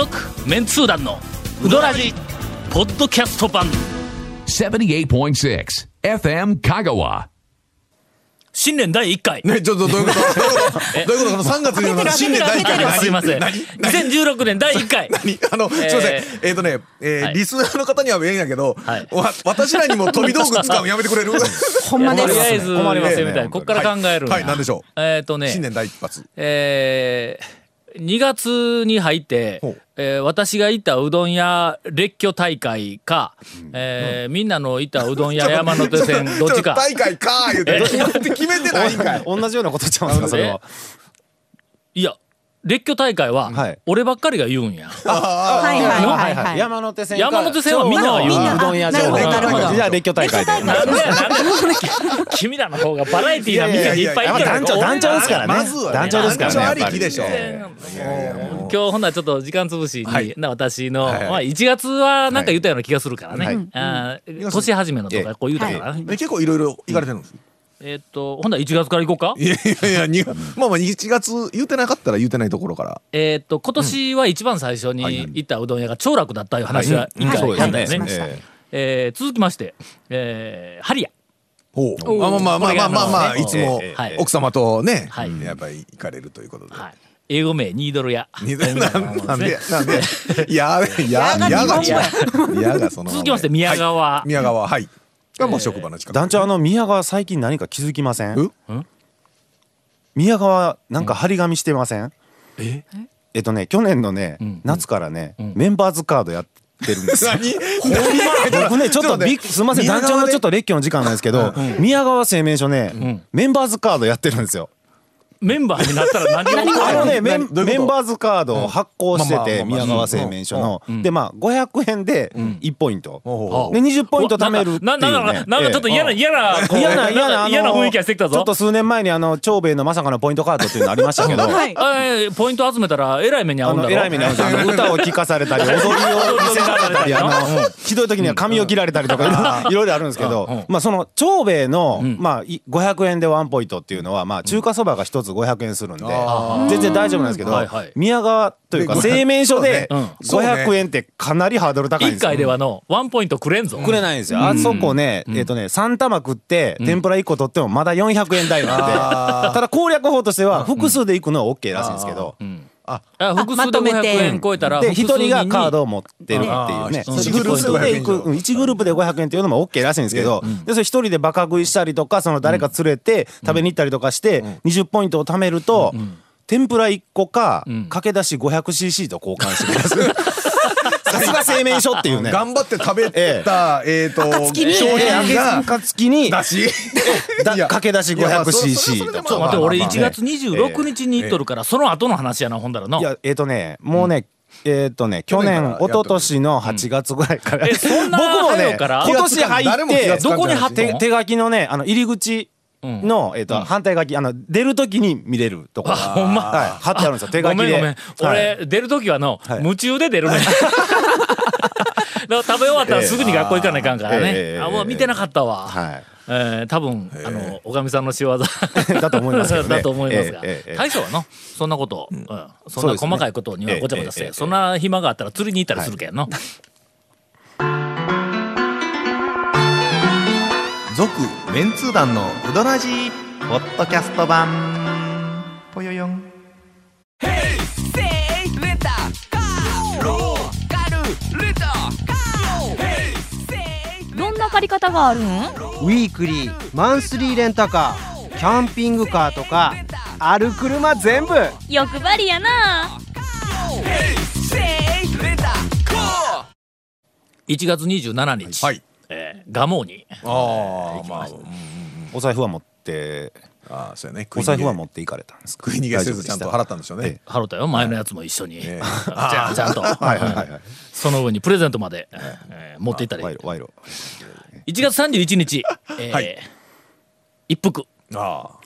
続メンツー団のウドラジポッドキャスト版。78.6 FM Kagawa. 新年第1回。ね、ちょっとどういうこと？どういうこと？この3月にの新年第1回。すいません。何？2016年第1回。何？あの、すいません。えっ、とね、えーはい。リスナーの方には言えんやけど、はい。わ私らにも飛び道具使うのやめてくれる？ほんまです。とりあえず困りますねみたいな。こっから考えるはい。はい何でしょう？えっ、とね新年第一発。えー、2月に入ってえー私が行ったうどん屋列挙大会か、えーみんなの行ったうどん屋山手線 どっちか。大会かー言うて、決まって決めてないんかい。同じようなことちゃうんですかそれは。いや列挙大会ははい俺ばっかりが言うんや、はいはいはいはい。山手線か山手線はみんなが言ううどん屋情報じゃあ列挙大会で。なんでやなんで君らの方がバラエティーな店にいっぱい行ってるやっぱ団長団長ですからね。まずはね団長ですからね。ありりきでしょ。今日ほんならちょっと時間潰しに、はいな私の、まあ、1月はなんか言ったような気がするからね、はいあー年始めのとかこう言うたからね、ね結構いろいろ行かれてるんです。えーっとほんなら1月から行こうか？いやいやいや、にまあまあ1月言うてなかったら言うてないところから。えーっと今年は一番最初に行ったうどん屋が長楽だったいう話は一回やったよね、ええ。ー続きまして、えー、ハリアほう。まあまあまあまあまあいつも奥様とねはい、やっぱり行かれるということで。はい、英語名ニードル屋。んなんでなんで。い やややがその続きまして宮川。はい。宮川はいがもう職場の近く団長あの宮川最近何か気づきません？う？宮川なんか張り紙してません？え？え？っとね去年のねん。夏からねメンバーズカードやってるんですよ。何？僕ねちょっとびっすみません団長のちょっと列挙の時間なんですけど宮川製麺所ねメンバーズカードやってるんですよ。メンバーになったら何をあのねメンメンバーズカードを発行しててまあまあまあまあ。宮川製麺所の。でまあ500円で1ポイント。ほうほう。で20ポイント貯めるっていうななんかねなんかちょっと嫌なええ嫌な嫌な嫌な嫌な雰囲気がしてきたぞ。ちょっと数年前にあの長兵衛のまさかのポイントカードっていうのありましたけど。はい。えーポイント集めたらえらい目に遭あうんだろ。の偉い目に遭うんですあの歌を聴かされたり踊りを見せられたりあの ひどい時には髪を切られたりとかいろいろあるんですけど。まあその長兵衛のまあい500円でワンポイントっていうのはまあ中華そばが一つ500円するんで全然大丈夫なんですけどはいはい。宮川というかで製麺所でそうね。500円ってかなりハードル高いんですよ。一回ではのワンポイントくれんぞ。くれないん。ですよ。あそこね、えっとね、3玉食って、天ぷら1個取ってもまだ400円台なんで、ただ攻略法としては、複数で行くのは OK らしいんですけど、あ複数でまとめて。500円超えたらで、1複数人がカードをを持ってるっていうね、うん複数で行く、うん。1グループで500円っていうのも OK らしいんですけど、で、それ1人でバカ食いしたりとか、その誰か連れて食べに行ったりとかして、20ポイントを貯めると、天ぷら1個か、駆け出し 500cc と交換してください。さすが製麺所っていうね。頑張って食べたえっと暁に。商品が。暁に。だしだいや駆け出しいやまあそそ 500cc それでもちょっと待って俺まあまあ1月26日に行っとるからその後の話やなほんだらな。いやえっ、とねもうね、えっ、とね去年一昨年の8月ぐらいから、えそんな僕もね今年入ってどこに貼っ手手書きのねあの入り口の、えっ、と、反対書きあの出る時に見れるところほんま？はい、貼ってあるんですよ。手書きで。ごめんごめん。はい。俺出る時はのはい。夢中で出るね だから食べ終わったらすぐに学校行かないかんからえねえあもう見てなかったわ。はい。えー多分あのおかみさんの仕業。だと思いますけどね。だと思いますが。ええええ大将はのそんなことうん。そんな細かいことにはごちゃごちゃしええええてそんな暇があったら釣りに行ったりするけんの続メンツー団のウドラジーポッドキャスト版。ぽよよん。どんな借り方があるん？ウィークリーマンスリーレンタカーキャンピングカーとかある車全部。欲張りやな。1月27日。はいえー蒲生にああまあお財布は持ってああそうやね。お財布は持っていかれたんですか？食い逃げせずちゃんと払ったんでしょうね。払ったよ。前のやつも一緒に。ええ。ちゃちゃんと。はいはいはいはい。その上にプレゼントまでえー持っていったり賄賂賄賂1月31日えーはい。一服。ああ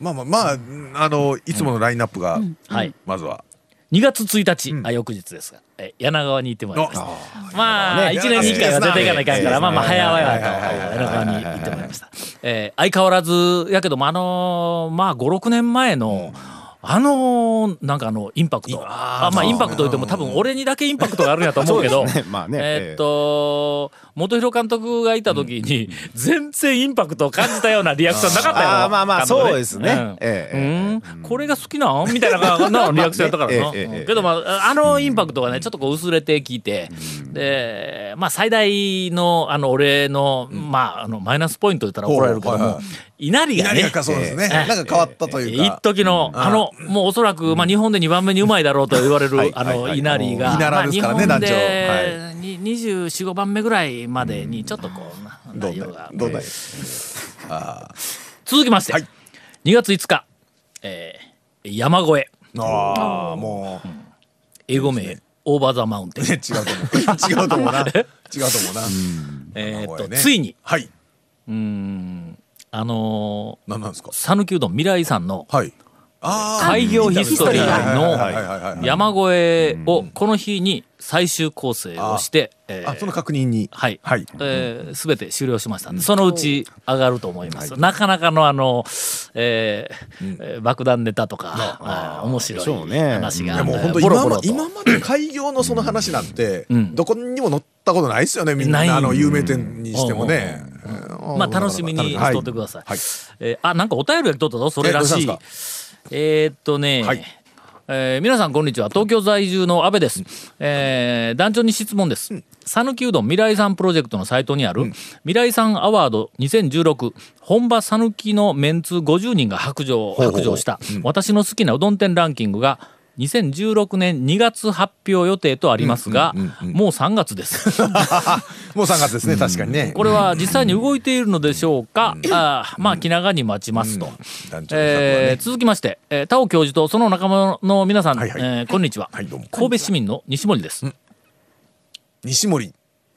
まあまあまああのいつものラインナップがはい。まずは2月1日、あ翌日ですが、え柳川に行ってまいりました。まあ、ね。1年に1回は絶対行かないかんから、まあまあ早々と。柳川に行ってまいりました、えー相変わらずやけどもあのーまあ56年前の、あのーなんかあのインパクト。あまあインパクト言っても多分俺にだけインパクトがあるんやと思うけど ね。まあねえーっと元弘監督がいた時に全然インパクトを感じたようなリアクションなかったよ。あーまあまあそうですね。うん。ええうん。これが好きなん？みたいななリアクションやったからな。ええええええ。けどまああのインパクトがねちょっとこう薄れてきてでまあ最大のあの俺のまああのマイナスポイント言ったら怒られるけどもはいはい稲荷がね。そうですね。ええ。なんか変わったという一か。時のあのもうおそらくまあ日本で2番目にうまいだろうと言われるあの稲荷が。稲荷ですからねまあ日本団長でに24、5番目ぐらいまでにちょっとこうなどう内容が。だい？どうだい？続きまして。はい。2月5日。えー山越え。ああ、もう、英語名オーバーザマウンテン。ね違うと思う。違うと思うな。違うと思うな。えーっとついに。はい。うーんあの何なんですか？ー讃岐うどん未来さんのはい。ああ。開業ヒストリーの山越えをこの日に最終構成をして、えーあ、その確認に。はい、はい。えー、全て終了しましたんで、そのうち上がると思います。なかなかのあの、えーえー爆弾ネタとか、あー面白そうね。い話が、いやもう本当今まボロボロと。今まで開業のその話なんてん。どこにも載ったことないですよねみんなあの有名店にしてもね。まあ楽しみにしとってください。はい。えーあ、なんかお便りが来とったぞ、それらしい。えーっとね、はい。えー皆さんこんにちは。東京在住の阿部です、えー団長に質問です。讃岐、うどん未来さんプロジェクトのサイトにある、未来さんアワード2016本場讃岐のメンツ50人が白状白状した、私の好きなうどん店ランキングが2016年2月発表予定とありますが、もう3月です。もう3月ですね確かにね。これは実際に動いているのでしょうか、あーまあ気長に待ちますと。えー続きまして、えー、田尾教授とその仲間の皆さん、えーこんにちは、神戸市民の西森です。西森。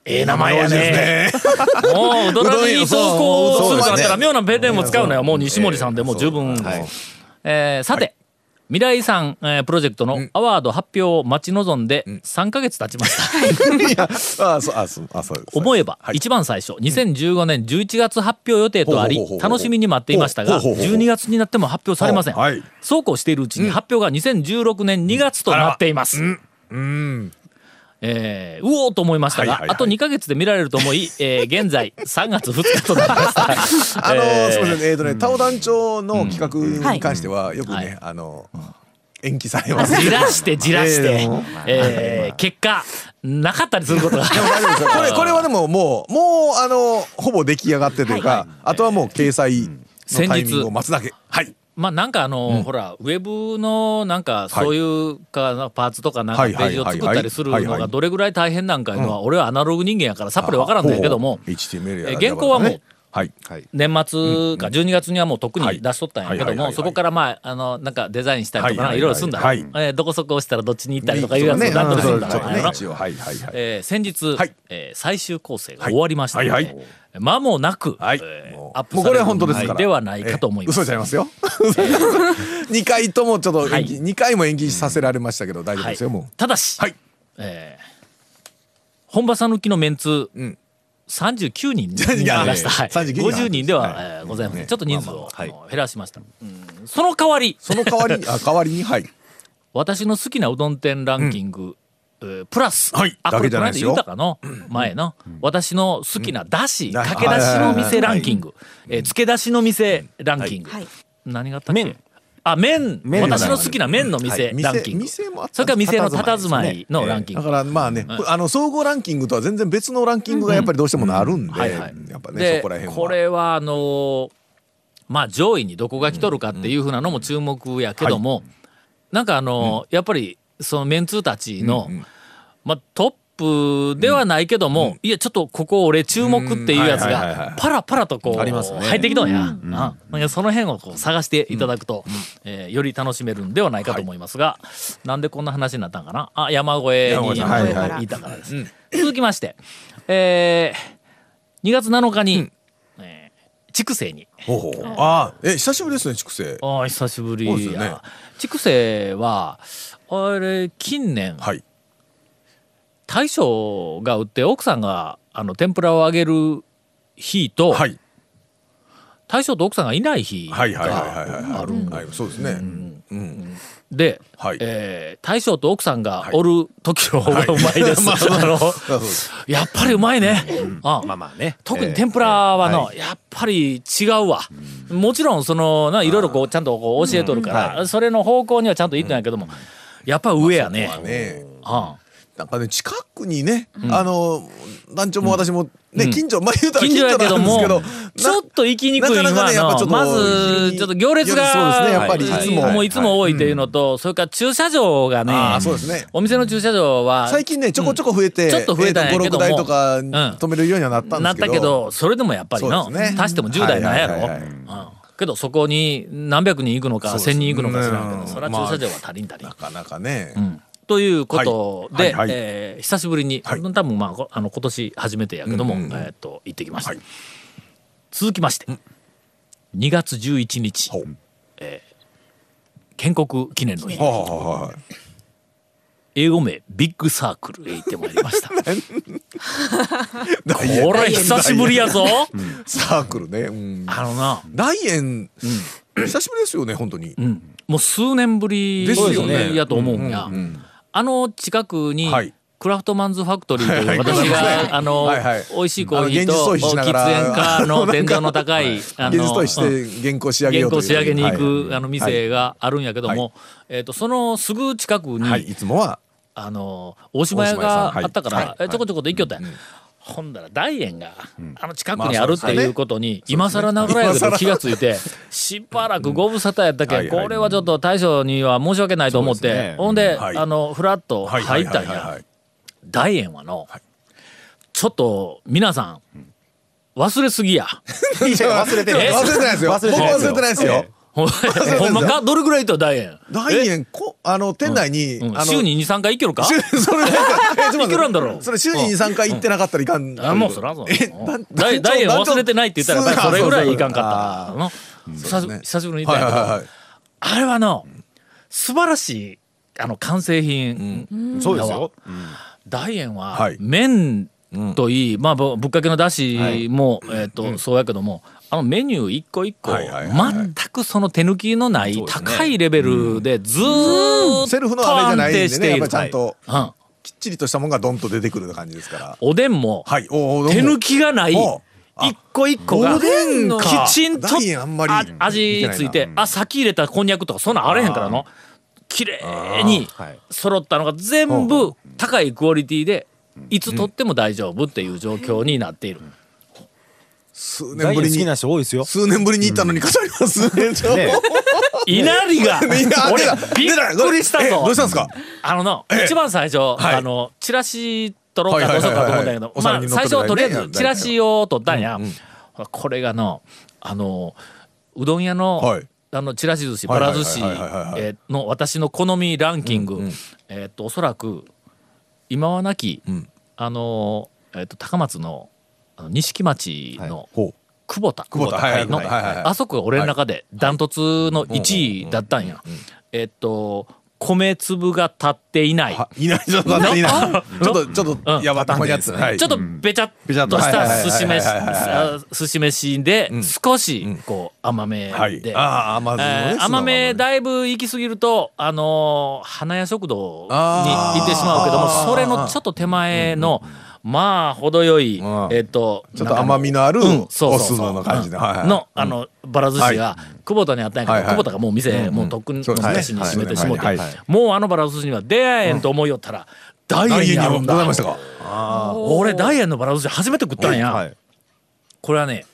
ええ名前やね。ですね。もう うどらに投稿するとなったら妙なペンネーム使うのよ。もう西森さんでもう十分。えーさて、未来さん、えープロジェクトのアワード発表を待ち望んで3ヶ月経ちました。い。やあそうあそうあそうです。思えば、はい。一番最初。2015年11月発表予定とあり楽しみに待っていましたがほうほうほうほう12月になっても発表されません、はい。そうこうしているうちに発表が2016年2月となっています、うん。えーうおーと思いましたが、はいはいはい。あと2ヶ月で見られると思い、えー現在3月2日となりました あのえーすみません。えっとねタオ団長の企画に関してはよくはい。ねあの延期されます。じらしてじらして、えーえー結果なかったりすることが これこれはでももうもうあのほぼ出来上がってというか、あとはもう掲載のタイミングを待つだけ。はい。まあなんかあの、ほらウェブのなんかそういうかパーツとかなんかページを作ったりするのがどれぐらい大変なんかいうのは俺はアナログ人間やからさっぱりわからんだけどもえ原稿はもうはい。年末か12月にはもう特に出しとったんやけどもそこからまああのなんかデザインしたりとかはい。ろい。ろすんだ。ろはい。えーどこそこ押したらどっちに行ったりとかいうやつをね段取りするん。だ。えー先日、はい。えー最終構成が終わりましたの間もなく、はいえーもうアップもうこれはされる本当ですから。ではないかと思います。ええ嘘ちゃいますよ。二回ともちょっと延期、はい二回も延期させられましたけど大丈夫ですよ、はいもう。ただし、はい。えー本場讃岐のメンツ、ん39人になりました。はい39人50人では、はいえーございません。ねちょっと人数を、まあまあ減らしました。うんその代わり、その代わりあ代わりにはい。私の好きなうどん店ランキング、えープラス、はい。あ、これこの間だけじゃないですよ。言うたかの、前の、私の好きなだし、うん。かけだしの店ランキング、えー漬けだしの店ランキング、はい。何があったっけ？麺。あ、麺。私の好きな麺の店はい。ランキング。店店もあったそれから店の佇まいのええランキング。だからまあね、あの総合ランキングとは全然別のランキングがやっぱりどうしてもなるんで、やっぱねでそこら辺はこれはあのーまあ上位にどこが来とるかっていうふうなのも注目やけども、なんかあのーやっぱりそのメンツーたちの、まあトップではないけども、いやちょっとここ俺注目っていうやつがパラパラとこう入ってきとんや、うん。その辺をこう探していただくと、えーより楽しめるんではないかと思いますが、なんでこんな話になったんかな？あ山越えにいたからです、続きまして、えー、2月7日に、えー筑西に。ほうほう。ああえ久しぶりですね筑西。ああ久しぶり。筑西はあれ近年はい大将が売って奥さんがあの天ぷらを揚げる日と、はい。大将と奥さんがいない日はいはいはいがはいはい。あるんはいそうですね、で、はい。えー大将と奥さんがおる時の方がうまい。です、あのやっぱりうまいね、うん。まあまあね。特に天ぷらはの、やっぱり違うわ、もちろんそのないろいろこうちゃんとこう教えとるから、それの方向にはちゃんと言ってないけども、やっぱ上やね、ね。あなんかね近くにね、あの団長も私もね、近所まあ言うたら近所なんですけどちょっと行きにくいの。なかなかはねやっぱちょっとのまずちょっと行列がそうですねやっぱりいはい。つも。もうい。つも多いっていうのと、それから駐車場がねあーそうですね。お店の駐車場は最近ねちょこちょこ増えて、ちょっと増えたんやけどもえーと5 6台とかん。止めるようにはなったんでなっすけど、たけどそれでもやっぱりの、ね。足しても10台なんやろ、はいはいはいはいうん。けどそこに何百人行くのかそうです1000人行くのか知らんけど、うんそれは駐車場は足りん足りん。な。かなかね、うんということで、はい。はいはい。えー久しぶりに、はい。多分まあこあの今年初めてやけども、うんうんうん。えー、と行ってきました、はい。続きまして、2月11日。ほう。建国記念の日。英語名ビッグサークルへ行ってまいりました。これ久しぶりやぞ。サークルね、うん、あのな、大円、久しぶりですよね本当に、うん、もう数年ぶりですよね。やと思うんや、うんうんあの近くに、はい。クラフトマンズファクトリーというはい私はいがあの美味しいコーヒーと 喫煙家の天井の高いあの原稿仕上げに行く、はい。あの店があるんやけども、はい。えー、とそのすぐ近くに、はい、いつもはあの大島屋があったから、ちょこちょこと行きよったんや、ほんだら大円が、あの近くにあるっていうことに、今更ながらやけど気がついてしばらくご無沙汰やったけん、これはちょっと大将には申し訳ないと思って、ほんで、はい。あのフラッと入ったんや。大円はの、ちょっと皆さん忘れすぎや。忘れてないですよ。忘れてないですよ、ほんまか？どれぐらい行った大円大円こあの店内に、うんあの週に23回行けるか？週 それなんかえちょっと待って。いけるんだろう。それ週に23回行ってなかったらいかん、あもうそらそう。え 大大円忘れてないって言ったらそれぐらいいかんかあったの久しね。久しぶりに行ったんやけど、はいはいはいあれはの素晴らしいあの完成品、そうですよ。大円ははい。麺といい、まあぶぶっかけのだしも、えっ、と、そうやけどもあのメニュー一個一個、全くその手抜きのない高いレベルでずーっセルフのと安定しているりちゃんとうん。きっちりとしたもんがドンと出てくる感じですから。おでんもはい。手抜きがない一個一個がおでんか。きちんと大円あんまりあ味ついてあ先入れたこんにゃくとかそんなんあれへんからの綺麗にはい。揃ったのが全部高いクオリティでいつ取っても大丈夫っていう状況になっている。数年ぶりに。な人多いですよ。数年ぶりに行ったのに語り。ま すねちょね 稲荷が。俺びっくりしたえどぞうしたんですか？あのな一番最初はい。あのチラシ取ろうかどうしようかと思ったんだけどまあ最初はとりあえずチラシを取ったんや。これがのあのうどん屋のはい。あのちらし寿司ばら寿司の私の好みランキング、えーっとおそらく今はなき、ん。あのえーっと高松のあの錦町のほう。久保田。久保田。はいはいのはいはいはい。あそこが俺の中でダントツの1位だったんや。えーっと米粒が立っていない。はいいないちょっとちょっとちょっうん。とやばたんやつ。はい。ちょっとべちゃっととした。寿司飯寿司飯で少しこう甘めはい。で、ああ甘めだいぶ行き過ぎるとあのー花屋食堂に行ってしまうけどもそれのちょっと手前のまあ程よいうんえっとちょっと甘みのあるうんお酢の感じで。のあのばら寿司が久保田にあったんやけど久保田がもう店もうとっくのそうですね。昔に閉めてしもてもうあのばら寿司には出会えんと思いよったら大大円にあるんだございましたか？俺大円のばら寿司初めて食ったんや、はい。これはね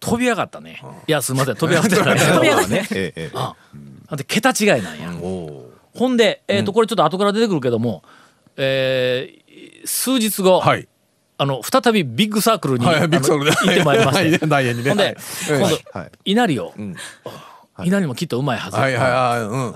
飛び上がったね。いやすみません飛び上がってない 飛び上がったね。で桁違いなんや、ほんで、えーとこれちょっと後から出てくるけども、えー数日後、はいあの再びビッグサークルに、はいビッグサークル行ってまいりまして、はい大円にね。ほんで、はい。今度、はい。稲荷を、ん。稲荷もきっとうまいはず、はいはいはいうん。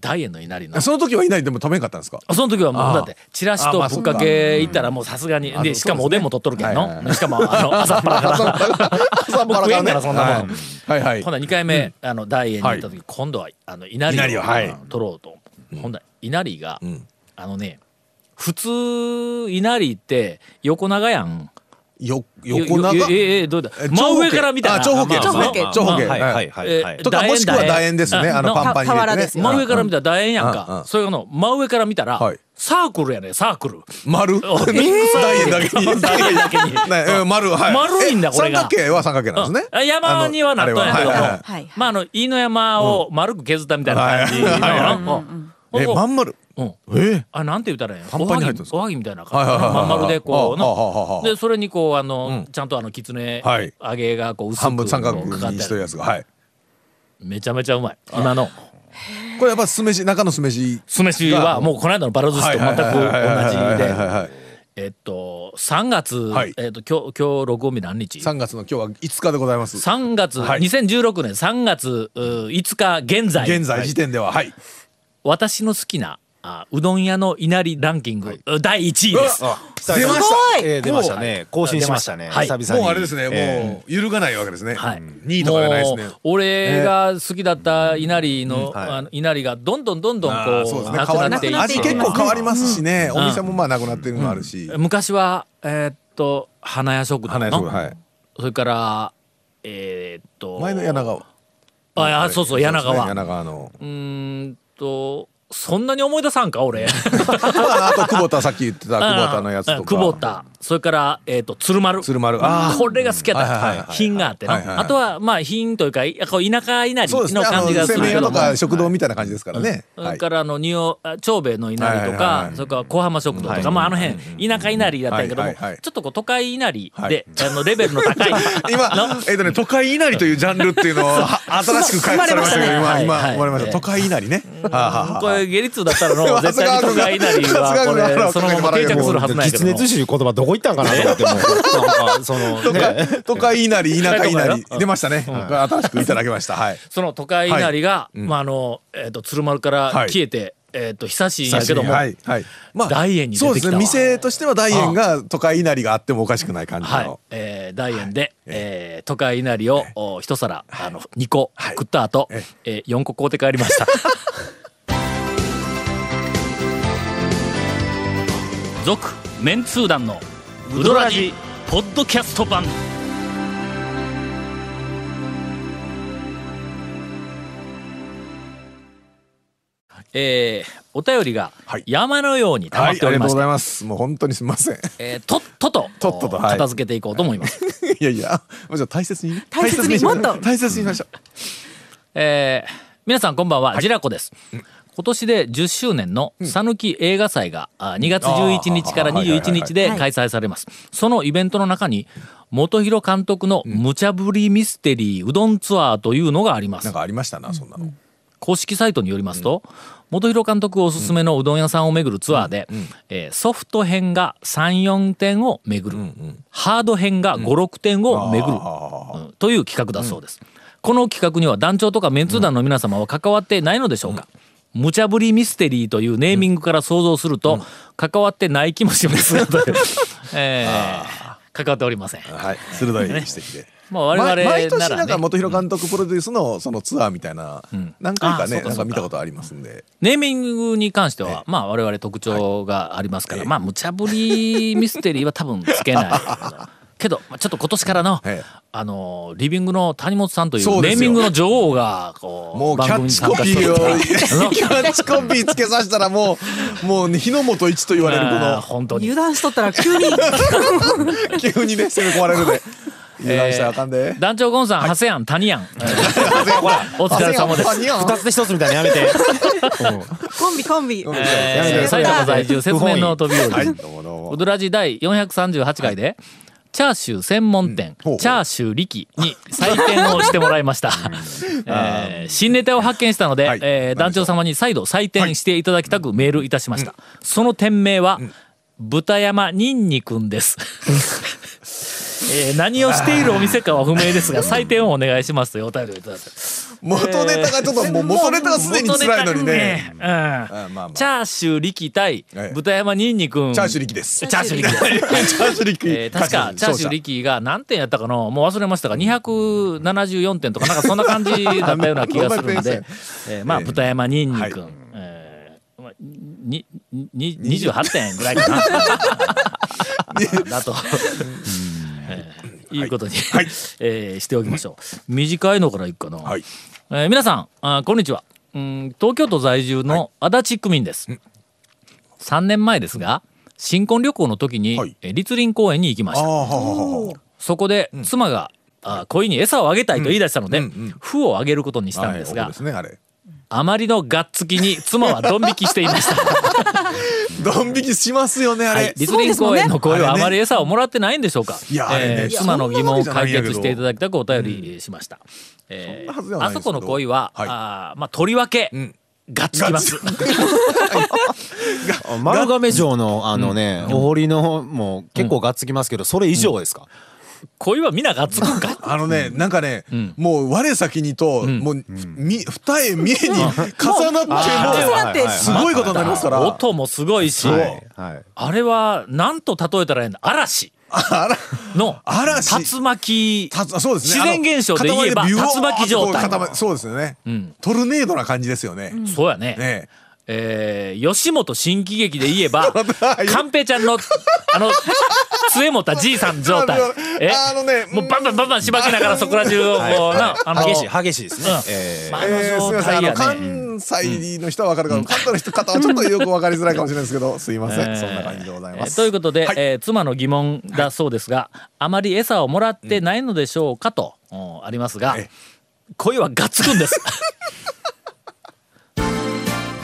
大円の稲荷の。その時はいないでも食べんかったんですか？その時はもうだってチラシとぶっかけ行ったらもうさすがにでしかもおでんも取っとるけんの、しかもあの朝っぱらから。もう食えんからそんなもん、はい。はいほんなら2回目、あの大円に行った時、今度はあの稲荷を取ろうと、ほんなら稲荷が、ん。あのね普通稲荷って横長やん。よ横長？ええどうだ？え真上から見たらあ長方形。長方形。長方形。はいはい。はいえはい。とかもしくは楕円。ですね。あのパンパンに入れてね。真上から見たら楕円やんうんうかん。それの真上から見たらはい。サークルやねサークル。丸？お 楕円だけに。楕円だけに。丸はい。丸いんだえこれが。三角形は三角形なんですね。あ山にはなっとんやけども、あのあれははい。はいはいまああの飯野山を丸く削ったみたいな感じえまん丸。うん。え？あなんて言ったらいいんや。パンパンに入ってるんですか？おはぎおはぎみたいなはい感じはいはいはい。まん丸でこうのでそれにこうあの、うんちゃんとあのきつねはい揚げがこう薄く半分三角にしてあるやつがはいめちゃめちゃうまい今のこれやっぱ酢飯中の酢飯酢飯はもうこの間のバラ寿司と全く同じはいはいはいはいではいはいえっと3月、はいえっと今日今日録音日何日3月の今日は5日でございます3月、はい2016年3月う5日現在現在時点でははい私の好きなあうどん屋のいなりランキング、う第1位です。出ましえー出ましたね。更新しましたね。はい。た久々に。もうあれですね。えもう揺るがないわけですね。はい、2位とかじゃないですね。もう俺が好きだったいなりの,、はい。あのいなりがどんどんどんどんこううね。変わりなっていって。味結構変わりますしね。お店もまあなくなってるのもあるし。昔はえーっと花屋食堂。花屋の食堂はい。それからえーっと前の柳川。あそうそう柳川。柳川の。うーんとそんなに思い出さんか俺。ま ああと久保田さっき言ってた久保田のやつとか。うん久保田それからえーっと鶴丸。鶴丸。あこれが好きやった。品があってな。はいはいはい。あとはまあ品というかいやこう田舎稲荷の感じがするけどもか食堂みたいな感じですからね。はい。それからあの仁王あ長兵衛の稲荷とはいはいかはい。それから小浜食堂とかまああの辺田舎稲荷だったんやけどもはいはいはい。ちょっとこう都会稲荷はい。であのレベルの高い 今えっとね都会稲荷というジャンルっていうのをは新しく開発されましたけど今今はい。はい。生まれました。都会稲荷ね。これ下律だったらの長絶対に都会稲荷はこれそのまま定着するはずなんやけどこ行ったんかなと思ってもう。なんかその都ね会都会稲荷田舎稲荷うん。出ましたね。新しくいただきました。はい。その都会稲荷がまああのえっと鶴丸から消えてえっと久しいんやけどもはいはい。まあ大円に出そうですね。店としては大円が都会稲荷があってもおかしくない感じはい。の、えー、大円で、えー。都会稲荷をお一皿あの2個食った後、ええー、4個買うて帰りました。続メンツー団のウドラジポッドキャスト版えー、お便りがはい山のように溜まはい、っておりまして、ありがとうございます。もう本当にすみません。えー、とっとととっととはい片付けていこうと思います。いやいや、もうちょっと大切にね。大切にしましょうもっと大切にしましょう。えー皆さんこんばんは、ジラコです。今年で10周年の讃岐映画祭があ2月11日から21日で開催されます。そのイベントの中に、元弘監督の無茶ぶりミステリーうどんツアーというのがあります。なん。かありましたな、そんなの。公式サイトによりますと、元弘監督おすすめのうどん屋さんを巡るツアーで、えーソフト編が34点を巡る、ハード編が56点を巡る、うん。という企画だそうです、この企画には団長とかメンツー団の皆様は関わってないのでしょうか、無茶ぶりミステリーというネーミングから想像すると、関わってない気もしますが、えー関わっておりません。はい、鋭い指摘で。まあ我々ならね。なんか元弘監督プロデュースのそのツアーみたいな、何回かね、なんか見たことありますんで。ネーミングに関しては、まあ我々特徴がありますから、まあ無茶ぶりミステリーは多分つけない。けど、まあ、ちょっと今年からの、ええ。あのリビングの谷本さんというネーミングの女王がこうもうキャッチコピーを、キャッチコピーつけさせたらもう、もうね、日の本一と言われるこの、本当に。油断しとったら急に。急にね、攻め込まれるで。油断したらあかんで。団長ゴンさん、ハセヤン谷やん、えーお疲れ様です。二つで一つみたいなのやめて。コンビコンビ。えー、埼玉在住説明の飛び降り、はい、どうもどうも。ウ。ドラジ第438回で、チャーシュー専門店、ほうほう。チャーシュー力に採点をしてもらいました、えー新ネタを発見したので、はい。えー団長様に再度採点していただきたくメールいたしました、その店名は、豚山ニンニくんです えー何をしているお店かは不明ですが 採点をお願いしますというお便りをいただいて元ネタがちょっと、もう元ネタがすでに辛いのにね。チャーシュー力対ええ豚山ニンニくんチャーシュー力です。チャーシュー力ですチャーシュー力。えー確かチャーシュー力が何点やったかのもう忘れましたが274点とかなんかそんな感じだったような気がするんで、えーまあ豚山にんにくん、はい。にに28点ぐらいかな。だとい。うことに、はい。えーしておきましょう。短いのからいくかな。はい。えー皆さんあーこんにちは、うん、東京都在住の足立区民です、3年前ですが新婚旅行の時に、はい。えー栗林公園に行きました。ああははははそこで妻が、あー鯉に餌をあげたいと言い出したので、うんうん麩をあげることにしたんですが、はいすねあまりのがっつきに妻はドン引きしていました。ドン引きしますよねあれ、はい、栗林公園の鯉はあまり餌をもらってないんでしょうか。いや妻の疑問を解決していただきたくお便りしました。えそんなはずではないですけど。あそこの鯉は、はい。あーまあとりわけ、ん。がっつきます。丸亀城のあのね、お堀のもう結構がっつきますけど、それ以上ですか、鯉は皆がっつくんか。あのね、なんかね、もう我先にと、もう、み二重三重に重なっても、すごいことになりますから。音もすごいし、はいはい。あれは何と例えたらいいんだ嵐 の嵐。竜巻。たそうですね。自然現象で言えば竜巻状態そうですよね、トルネードな感じですよね。そうやね。ねえー吉本新喜劇で言えば、カンペちゃんの、あの、杖持ったじいさん状態。え？あのねもうバンバンバンバンしばきながらそこら中をこうな、あの、激しい激しいですね、うん。えー。すみません、あの、関西の人はわかるかも、関東の人方はちょっとよくわかりづらいかもしれないですけど、すいません、えー。そんな感じでございます。えーということで、はい。えー妻の疑問だそうですが、あまり餌をもらってないのでしょうかと、うんありますがえ恋はがっつくんです